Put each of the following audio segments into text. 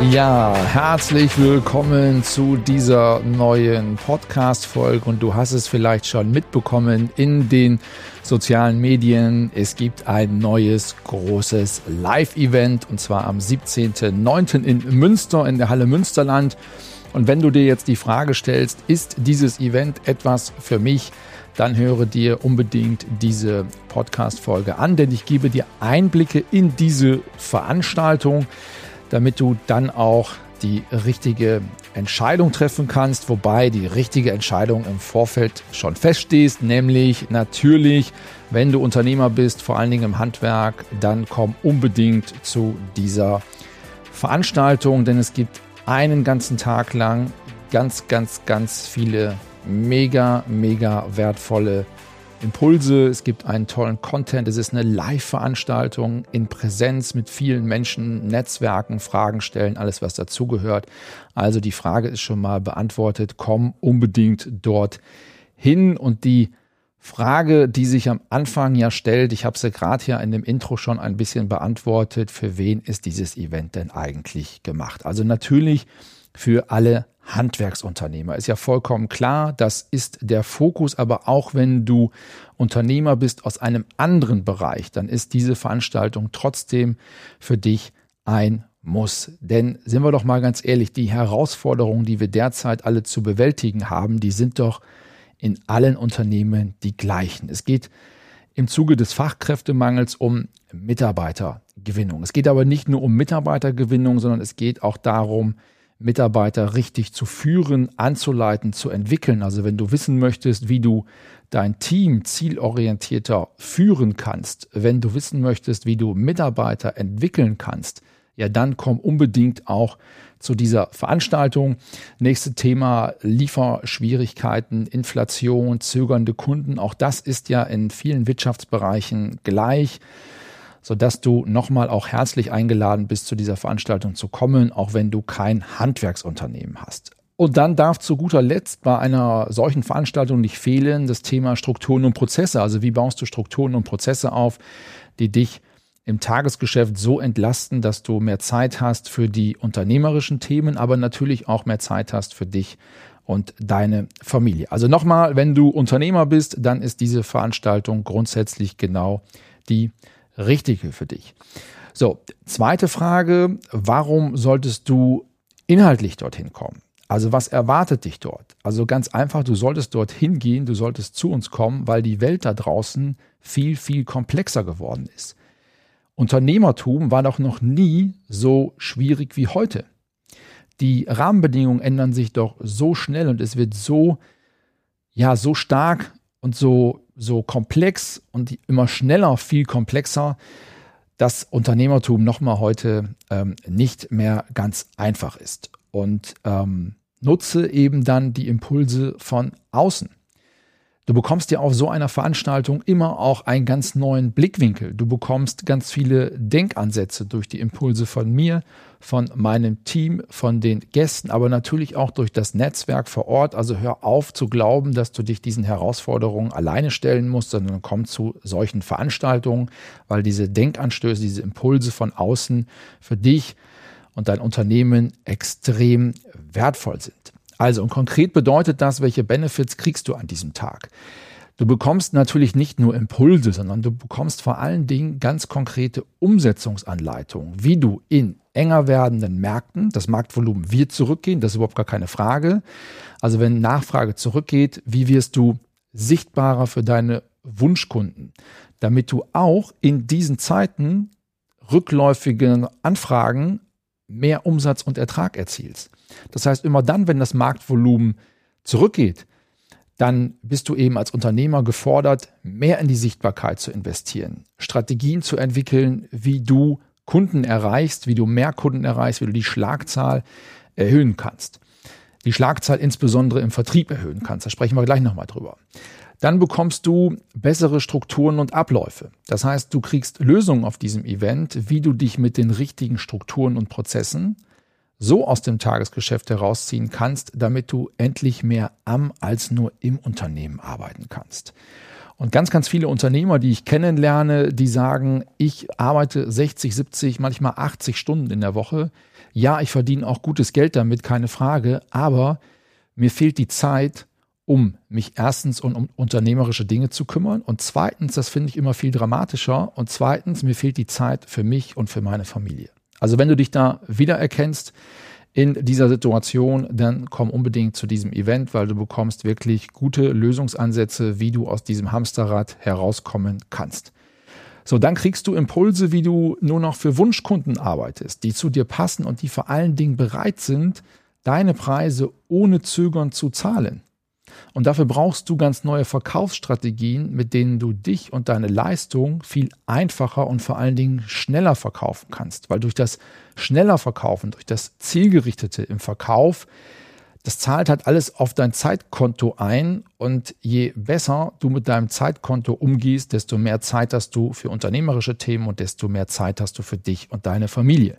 Ja, herzlich willkommen zu dieser neuen Podcast-Folge und du hast es vielleicht schon mitbekommen in den sozialen Medien. Es gibt ein neues großes Live-Event und zwar am 17.09. in Münster in der Halle Münsterland. Und wenn du dir jetzt die Frage stellst, ist dieses Event etwas für mich, dann höre dir unbedingt diese Podcast-Folge an, denn ich gebe dir Einblicke in diese Veranstaltung damit du dann auch die richtige Entscheidung treffen kannst, wobei die richtige Entscheidung im Vorfeld schon feststeht, nämlich natürlich, wenn du Unternehmer bist, vor allen Dingen im Handwerk, dann komm unbedingt zu dieser Veranstaltung, denn es gibt einen ganzen Tag lang ganz, ganz, ganz viele mega, mega wertvolle Impulse, es gibt einen tollen Content, es ist eine Live-Veranstaltung in Präsenz mit vielen Menschen, Netzwerken, Fragen stellen, alles was dazugehört. Also die Frage ist schon mal beantwortet, komm unbedingt dort hin und die Frage, die sich am Anfang ja stellt, ich habe sie gerade hier in dem Intro schon ein bisschen beantwortet, für wen ist dieses Event denn eigentlich gemacht? Also natürlich für alle Handwerksunternehmer. Ist ja vollkommen klar, das ist der Fokus, aber auch wenn du Unternehmer bist aus einem anderen Bereich, dann ist diese Veranstaltung trotzdem für dich ein muss. Denn sind wir doch mal ganz ehrlich, die Herausforderungen, die wir derzeit alle zu bewältigen haben, die sind doch in allen Unternehmen die gleichen. Es geht im Zuge des Fachkräftemangels um Mitarbeitergewinnung. Es geht aber nicht nur um Mitarbeitergewinnung, sondern es geht auch darum, Mitarbeiter richtig zu führen, anzuleiten, zu entwickeln. Also wenn du wissen möchtest, wie du dein Team zielorientierter führen kannst, wenn du wissen möchtest, wie du Mitarbeiter entwickeln kannst, ja, dann komm unbedingt auch zu dieser Veranstaltung. Nächste Thema Lieferschwierigkeiten, Inflation, zögernde Kunden. Auch das ist ja in vielen Wirtschaftsbereichen gleich sodass du nochmal auch herzlich eingeladen bist, zu dieser Veranstaltung zu kommen, auch wenn du kein Handwerksunternehmen hast. Und dann darf zu guter Letzt bei einer solchen Veranstaltung nicht fehlen das Thema Strukturen und Prozesse. Also wie baust du Strukturen und Prozesse auf, die dich im Tagesgeschäft so entlasten, dass du mehr Zeit hast für die unternehmerischen Themen, aber natürlich auch mehr Zeit hast für dich und deine Familie. Also nochmal, wenn du Unternehmer bist, dann ist diese Veranstaltung grundsätzlich genau die Richtige für dich. So, zweite Frage, warum solltest du inhaltlich dorthin kommen? Also was erwartet dich dort? Also ganz einfach, du solltest dorthin gehen, du solltest zu uns kommen, weil die Welt da draußen viel, viel komplexer geworden ist. Unternehmertum war doch noch nie so schwierig wie heute. Die Rahmenbedingungen ändern sich doch so schnell und es wird so, ja, so stark und so so komplex und immer schneller viel komplexer, dass Unternehmertum nochmal heute ähm, nicht mehr ganz einfach ist. Und ähm, nutze eben dann die Impulse von außen. Du bekommst ja auf so einer Veranstaltung immer auch einen ganz neuen Blickwinkel. Du bekommst ganz viele Denkansätze durch die Impulse von mir, von meinem Team, von den Gästen, aber natürlich auch durch das Netzwerk vor Ort. Also hör auf zu glauben, dass du dich diesen Herausforderungen alleine stellen musst, sondern komm zu solchen Veranstaltungen, weil diese Denkanstöße, diese Impulse von außen für dich und dein Unternehmen extrem wertvoll sind. Also und konkret bedeutet das, welche Benefits kriegst du an diesem Tag? Du bekommst natürlich nicht nur Impulse, sondern du bekommst vor allen Dingen ganz konkrete Umsetzungsanleitungen, wie du in enger werdenden Märkten, das Marktvolumen wird zurückgehen, das ist überhaupt gar keine Frage. Also wenn Nachfrage zurückgeht, wie wirst du sichtbarer für deine Wunschkunden, damit du auch in diesen Zeiten rückläufigen Anfragen mehr Umsatz und Ertrag erzielst. Das heißt, immer dann, wenn das Marktvolumen zurückgeht, dann bist du eben als Unternehmer gefordert, mehr in die Sichtbarkeit zu investieren, Strategien zu entwickeln, wie du Kunden erreichst, wie du mehr Kunden erreichst, wie du die Schlagzahl erhöhen kannst. Die Schlagzahl insbesondere im Vertrieb erhöhen kannst. Da sprechen wir gleich nochmal drüber. Dann bekommst du bessere Strukturen und Abläufe. Das heißt, du kriegst Lösungen auf diesem Event, wie du dich mit den richtigen Strukturen und Prozessen so aus dem Tagesgeschäft herausziehen kannst, damit du endlich mehr am als nur im Unternehmen arbeiten kannst. Und ganz, ganz viele Unternehmer, die ich kennenlerne, die sagen, ich arbeite 60, 70, manchmal 80 Stunden in der Woche. Ja, ich verdiene auch gutes Geld damit, keine Frage, aber mir fehlt die Zeit, um mich erstens um, um unternehmerische Dinge zu kümmern und zweitens, das finde ich immer viel dramatischer und zweitens, mir fehlt die Zeit für mich und für meine Familie. Also wenn du dich da wiedererkennst in dieser Situation, dann komm unbedingt zu diesem Event, weil du bekommst wirklich gute Lösungsansätze, wie du aus diesem Hamsterrad herauskommen kannst. So, dann kriegst du Impulse, wie du nur noch für Wunschkunden arbeitest, die zu dir passen und die vor allen Dingen bereit sind, deine Preise ohne Zögern zu zahlen. Und dafür brauchst du ganz neue Verkaufsstrategien, mit denen du dich und deine Leistung viel einfacher und vor allen Dingen schneller verkaufen kannst. Weil durch das schneller Verkaufen, durch das Zielgerichtete im Verkauf, das zahlt halt alles auf dein Zeitkonto ein. Und je besser du mit deinem Zeitkonto umgehst, desto mehr Zeit hast du für unternehmerische Themen und desto mehr Zeit hast du für dich und deine Familie.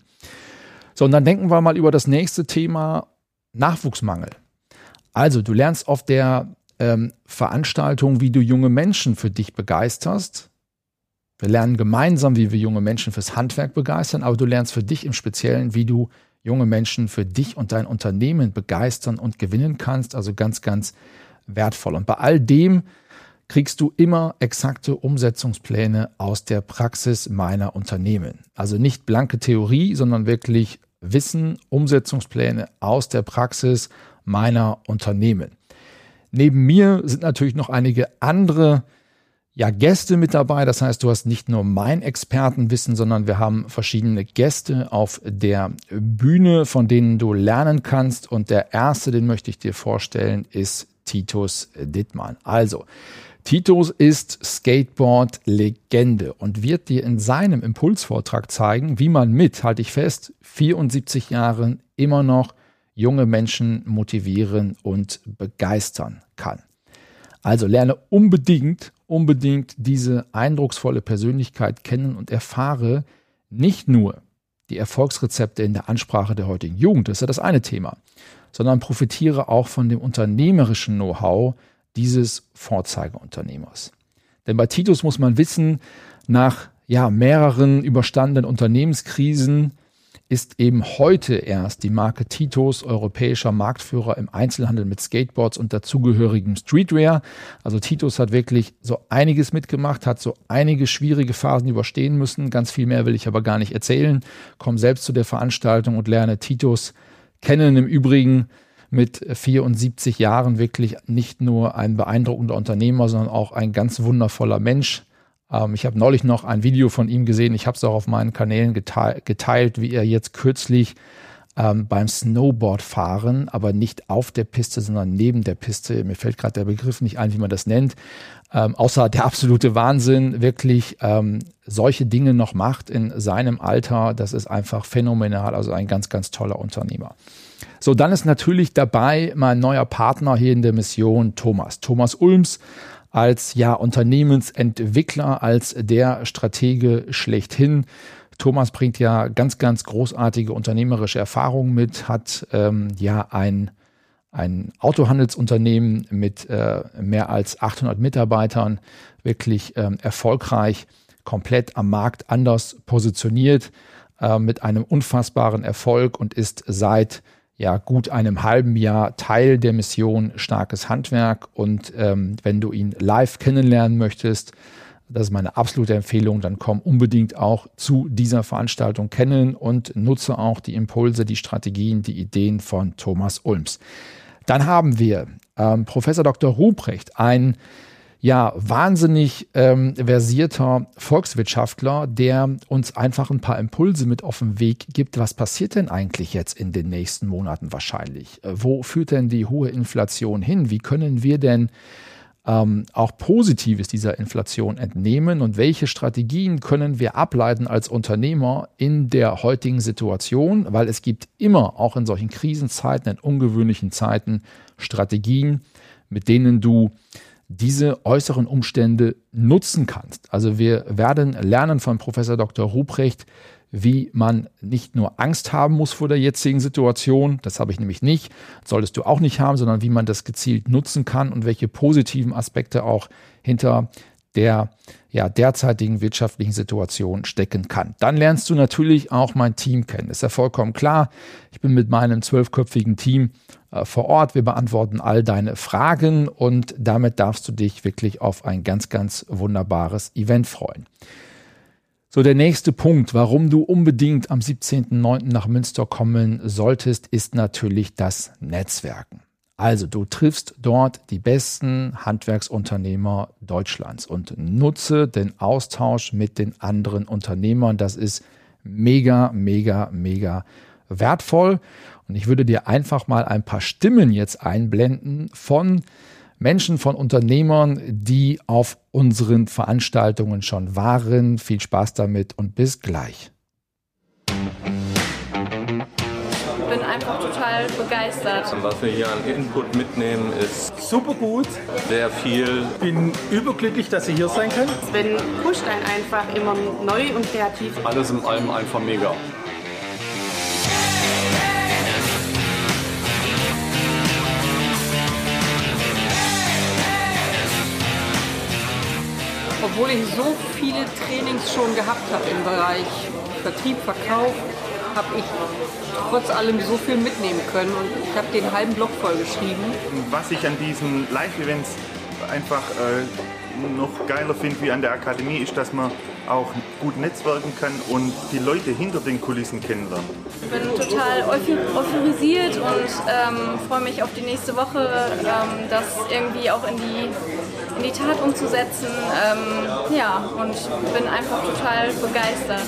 So, und dann denken wir mal über das nächste Thema Nachwuchsmangel. Also, du lernst auf der ähm, Veranstaltung, wie du junge Menschen für dich begeisterst. Wir lernen gemeinsam, wie wir junge Menschen fürs Handwerk begeistern, aber du lernst für dich im Speziellen, wie du junge Menschen für dich und dein Unternehmen begeistern und gewinnen kannst. Also ganz, ganz wertvoll. Und bei all dem kriegst du immer exakte Umsetzungspläne aus der Praxis meiner Unternehmen. Also nicht blanke Theorie, sondern wirklich Wissen, Umsetzungspläne aus der Praxis meiner Unternehmen. Neben mir sind natürlich noch einige andere ja, Gäste mit dabei. Das heißt, du hast nicht nur mein Expertenwissen, sondern wir haben verschiedene Gäste auf der Bühne, von denen du lernen kannst. Und der erste, den möchte ich dir vorstellen, ist Titus Dittmann. Also, Titus ist Skateboard-Legende und wird dir in seinem Impulsvortrag zeigen, wie man mit, halte ich fest, 74 Jahren immer noch junge Menschen motivieren und begeistern kann. Also lerne unbedingt, unbedingt diese eindrucksvolle Persönlichkeit kennen und erfahre nicht nur die Erfolgsrezepte in der Ansprache der heutigen Jugend, das ist ja das eine Thema, sondern profitiere auch von dem unternehmerischen Know-how dieses Vorzeigeunternehmers. Denn bei Titus muss man wissen, nach ja, mehreren überstandenen Unternehmenskrisen ist eben heute erst die Marke Titos europäischer Marktführer im Einzelhandel mit Skateboards und dazugehörigem Streetwear. Also Titos hat wirklich so einiges mitgemacht, hat so einige schwierige Phasen überstehen müssen. Ganz viel mehr will ich aber gar nicht erzählen. Komm selbst zu der Veranstaltung und lerne Titos kennen. Im Übrigen mit 74 Jahren wirklich nicht nur ein beeindruckender Unternehmer, sondern auch ein ganz wundervoller Mensch ähm, ich habe neulich noch ein Video von ihm gesehen. Ich habe es auch auf meinen Kanälen geteilt, geteilt wie er jetzt kürzlich ähm, beim Snowboardfahren, aber nicht auf der Piste, sondern neben der Piste. Mir fällt gerade der Begriff nicht ein, wie man das nennt. Ähm, außer der absolute Wahnsinn, wirklich ähm, solche Dinge noch macht in seinem Alter. Das ist einfach phänomenal. Also ein ganz, ganz toller Unternehmer. So, dann ist natürlich dabei mein neuer Partner hier in der Mission, Thomas. Thomas Ulms als ja Unternehmensentwickler, als der Stratege schlechthin. Thomas bringt ja ganz, ganz großartige unternehmerische Erfahrungen mit, hat ähm, ja ein, ein Autohandelsunternehmen mit äh, mehr als 800 Mitarbeitern, wirklich ähm, erfolgreich, komplett am Markt anders positioniert, äh, mit einem unfassbaren Erfolg und ist seit ja gut einem halben Jahr Teil der Mission Starkes Handwerk. Und ähm, wenn du ihn live kennenlernen möchtest, das ist meine absolute Empfehlung, dann komm unbedingt auch zu dieser Veranstaltung kennen und nutze auch die Impulse, die Strategien, die Ideen von Thomas Ulms. Dann haben wir ähm, Professor Dr. Ruprecht, ein ja, wahnsinnig ähm, versierter Volkswirtschaftler, der uns einfach ein paar Impulse mit auf den Weg gibt. Was passiert denn eigentlich jetzt in den nächsten Monaten wahrscheinlich? Äh, wo führt denn die hohe Inflation hin? Wie können wir denn ähm, auch Positives dieser Inflation entnehmen und welche Strategien können wir ableiten als Unternehmer in der heutigen Situation, weil es gibt immer, auch in solchen Krisenzeiten, in ungewöhnlichen Zeiten, Strategien, mit denen du diese äußeren Umstände nutzen kannst. Also wir werden lernen von Professor Dr. Ruprecht, wie man nicht nur Angst haben muss vor der jetzigen Situation, das habe ich nämlich nicht, solltest du auch nicht haben, sondern wie man das gezielt nutzen kann und welche positiven Aspekte auch hinter der ja, derzeitigen wirtschaftlichen Situation stecken kann. Dann lernst du natürlich auch mein Team kennen. Ist ja vollkommen klar. Ich bin mit meinem zwölfköpfigen Team vor Ort. Wir beantworten all deine Fragen und damit darfst du dich wirklich auf ein ganz, ganz wunderbares Event freuen. So, der nächste Punkt, warum du unbedingt am 17.09. nach Münster kommen solltest, ist natürlich das Netzwerken. Also du triffst dort die besten Handwerksunternehmer Deutschlands und nutze den Austausch mit den anderen Unternehmern. Das ist mega, mega, mega wertvoll. Und ich würde dir einfach mal ein paar Stimmen jetzt einblenden von Menschen, von Unternehmern, die auf unseren Veranstaltungen schon waren. Viel Spaß damit und bis gleich. Ich bin einfach total begeistert. Was wir hier an Input mitnehmen, ist super gut. Sehr viel. Ich bin überglücklich, dass Sie hier sein können. Sven pusht einen einfach immer neu und kreativ. Alles in allem einfach mega. Obwohl ich so viele Trainings schon gehabt habe im Bereich Vertrieb, Verkauf, habe ich trotz allem so viel mitnehmen können und ich habe den halben Blog vollgeschrieben. Was ich an diesen Live-Events einfach äh, noch geiler finde wie an der Akademie, ist, dass man auch gut netzwerken kann und die Leute hinter den Kulissen kennenlernen. Ich bin total euphorisiert und ähm, freue mich auf die nächste Woche, ähm, das irgendwie auch in die, in die Tat umzusetzen. Ähm, ja, und bin einfach total begeistert.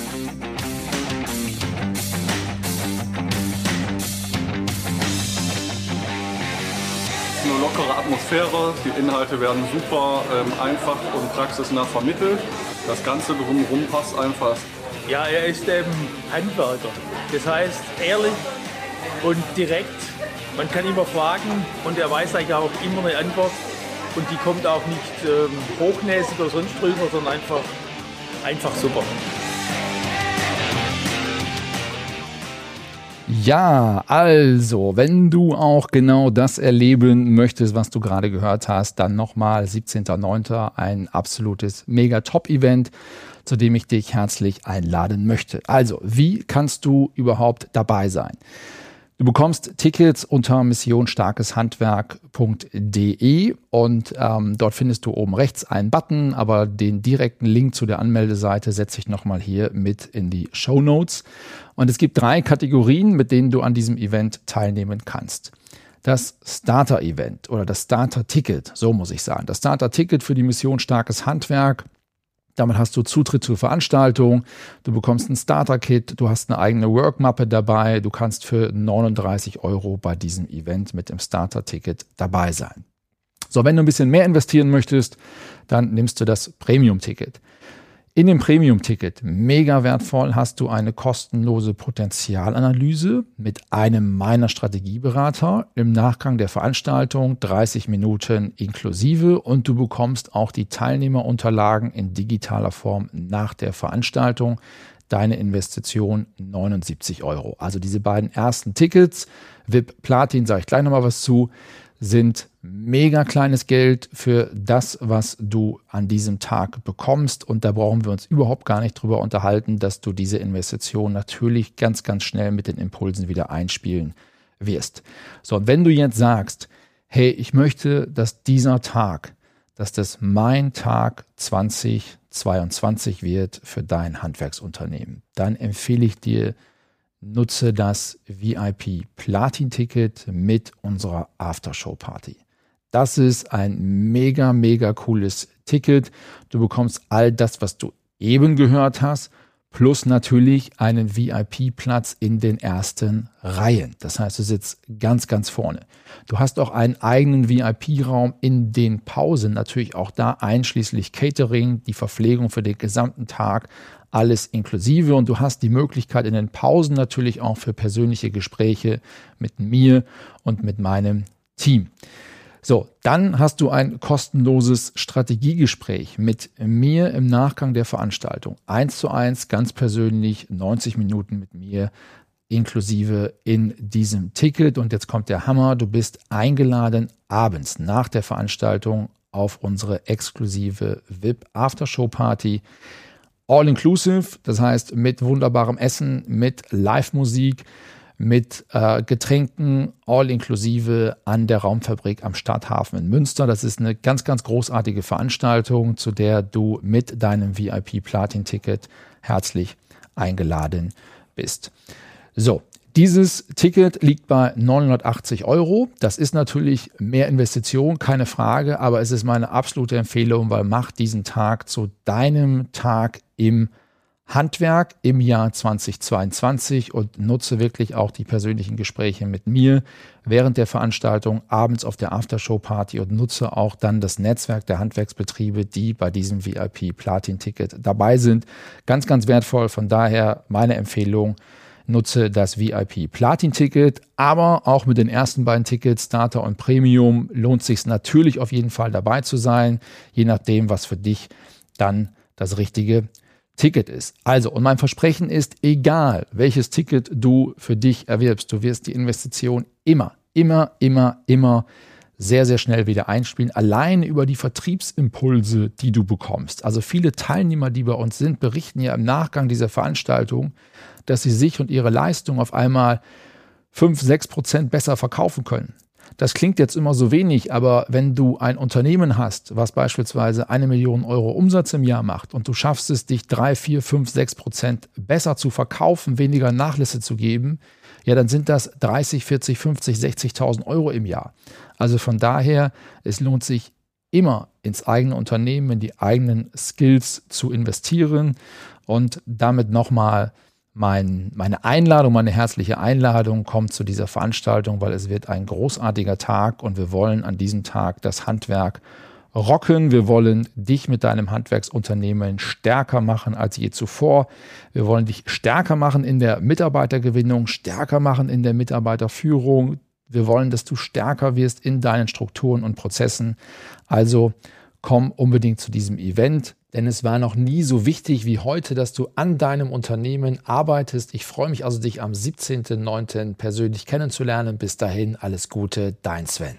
eine lockere Atmosphäre, die Inhalte werden super ähm, einfach und praxisnah vermittelt. Das Ganze drumherum passt einfach. Ja, er ist eben Handwerker. Das heißt, ehrlich und direkt. Man kann immer fragen und er weiß eigentlich auch immer eine Antwort. Und die kommt auch nicht ähm, hochnäsig oder sonst drüber, sondern einfach, einfach super. Ja, also, wenn du auch genau das erleben möchtest, was du gerade gehört hast, dann nochmal 17.09. ein absolutes Mega-Top-Event, zu dem ich dich herzlich einladen möchte. Also, wie kannst du überhaupt dabei sein? Du bekommst Tickets unter missionstarkeshandwerk.de und ähm, dort findest du oben rechts einen Button, aber den direkten Link zu der Anmeldeseite setze ich nochmal hier mit in die Show Notes. Und es gibt drei Kategorien, mit denen du an diesem Event teilnehmen kannst. Das Starter-Event oder das Starter-Ticket, so muss ich sagen. Das Starter-Ticket für die Mission Starkes Handwerk damit hast du Zutritt zur Veranstaltung, du bekommst ein Starter-Kit, du hast eine eigene Workmappe dabei, du kannst für 39 Euro bei diesem Event mit dem Starter-Ticket dabei sein. So, wenn du ein bisschen mehr investieren möchtest, dann nimmst du das Premium-Ticket. In dem Premium-Ticket, mega wertvoll, hast du eine kostenlose Potenzialanalyse mit einem meiner Strategieberater im Nachgang der Veranstaltung, 30 Minuten inklusive und du bekommst auch die Teilnehmerunterlagen in digitaler Form nach der Veranstaltung. Deine Investition 79 Euro. Also diese beiden ersten Tickets, VIP Platin, sage ich gleich nochmal was zu, sind mega kleines Geld für das, was du an diesem Tag bekommst. Und da brauchen wir uns überhaupt gar nicht drüber unterhalten, dass du diese Investition natürlich ganz, ganz schnell mit den Impulsen wieder einspielen wirst. So, und wenn du jetzt sagst, hey, ich möchte, dass dieser Tag, dass das mein Tag 2022 wird für dein Handwerksunternehmen, dann empfehle ich dir, nutze das VIP Platin Ticket mit unserer Aftershow Party. Das ist ein mega, mega cooles Ticket. Du bekommst all das, was du eben gehört hast, plus natürlich einen VIP-Platz in den ersten Reihen. Das heißt, du sitzt ganz, ganz vorne. Du hast auch einen eigenen VIP-Raum in den Pausen, natürlich auch da einschließlich Catering, die Verpflegung für den gesamten Tag, alles inklusive. Und du hast die Möglichkeit in den Pausen natürlich auch für persönliche Gespräche mit mir und mit meinem Team. So, dann hast du ein kostenloses Strategiegespräch mit mir im Nachgang der Veranstaltung. Eins zu eins, ganz persönlich, 90 Minuten mit mir inklusive in diesem Ticket. Und jetzt kommt der Hammer. Du bist eingeladen abends nach der Veranstaltung auf unsere exklusive VIP Aftershow Party. All inclusive, das heißt mit wunderbarem Essen, mit Live-Musik, mit äh, Getränken all inklusive an der Raumfabrik am Stadthafen in Münster. Das ist eine ganz, ganz großartige Veranstaltung, zu der du mit deinem VIP-Platin-Ticket herzlich eingeladen bist. So, dieses Ticket liegt bei 980 Euro. Das ist natürlich mehr Investition, keine Frage, aber es ist meine absolute Empfehlung, weil mach diesen Tag zu deinem Tag im Handwerk im Jahr 2022 und nutze wirklich auch die persönlichen Gespräche mit mir während der Veranstaltung, abends auf der Aftershow-Party und nutze auch dann das Netzwerk der Handwerksbetriebe, die bei diesem VIP-Platin-Ticket dabei sind. Ganz, ganz wertvoll. Von daher meine Empfehlung, nutze das VIP-Platin-Ticket, aber auch mit den ersten beiden Tickets, Starter und Premium, lohnt sich natürlich auf jeden Fall dabei zu sein, je nachdem, was für dich dann das richtige Ticket ist. Also, und mein Versprechen ist, egal welches Ticket du für dich erwirbst, du wirst die Investition immer, immer, immer, immer sehr, sehr schnell wieder einspielen, allein über die Vertriebsimpulse, die du bekommst. Also viele Teilnehmer, die bei uns sind, berichten ja im Nachgang dieser Veranstaltung, dass sie sich und ihre Leistung auf einmal 5, 6 Prozent besser verkaufen können. Das klingt jetzt immer so wenig, aber wenn du ein Unternehmen hast, was beispielsweise eine Million Euro Umsatz im Jahr macht und du schaffst es, dich drei, vier, fünf, sechs Prozent besser zu verkaufen, weniger Nachlässe zu geben, ja, dann sind das 30, 40, 50, 60.000 Euro im Jahr. Also von daher, es lohnt sich immer ins eigene Unternehmen, in die eigenen Skills zu investieren und damit nochmal mein, meine Einladung, meine herzliche Einladung kommt zu dieser Veranstaltung, weil es wird ein großartiger Tag und wir wollen an diesem Tag das Handwerk rocken. Wir wollen dich mit deinem Handwerksunternehmen stärker machen als je zuvor. Wir wollen dich stärker machen in der Mitarbeitergewinnung, stärker machen in der Mitarbeiterführung. Wir wollen, dass du stärker wirst in deinen Strukturen und Prozessen. Also komm unbedingt zu diesem Event. Denn es war noch nie so wichtig wie heute, dass du an deinem Unternehmen arbeitest. Ich freue mich also, dich am 17.09. persönlich kennenzulernen. Bis dahin, alles Gute, dein Sven.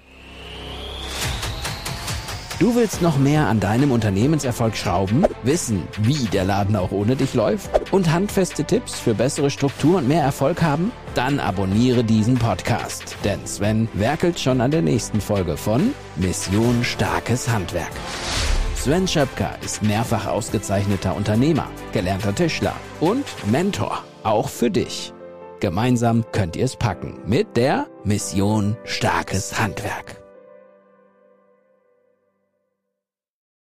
Du willst noch mehr an deinem Unternehmenserfolg schrauben, wissen, wie der Laden auch ohne dich läuft und handfeste Tipps für bessere Struktur und mehr Erfolg haben? Dann abonniere diesen Podcast, denn Sven werkelt schon an der nächsten Folge von Mission Starkes Handwerk. Sven Schöpker ist mehrfach ausgezeichneter Unternehmer, gelernter Tischler und Mentor, auch für dich. Gemeinsam könnt ihr es packen mit der Mission Starkes Handwerk.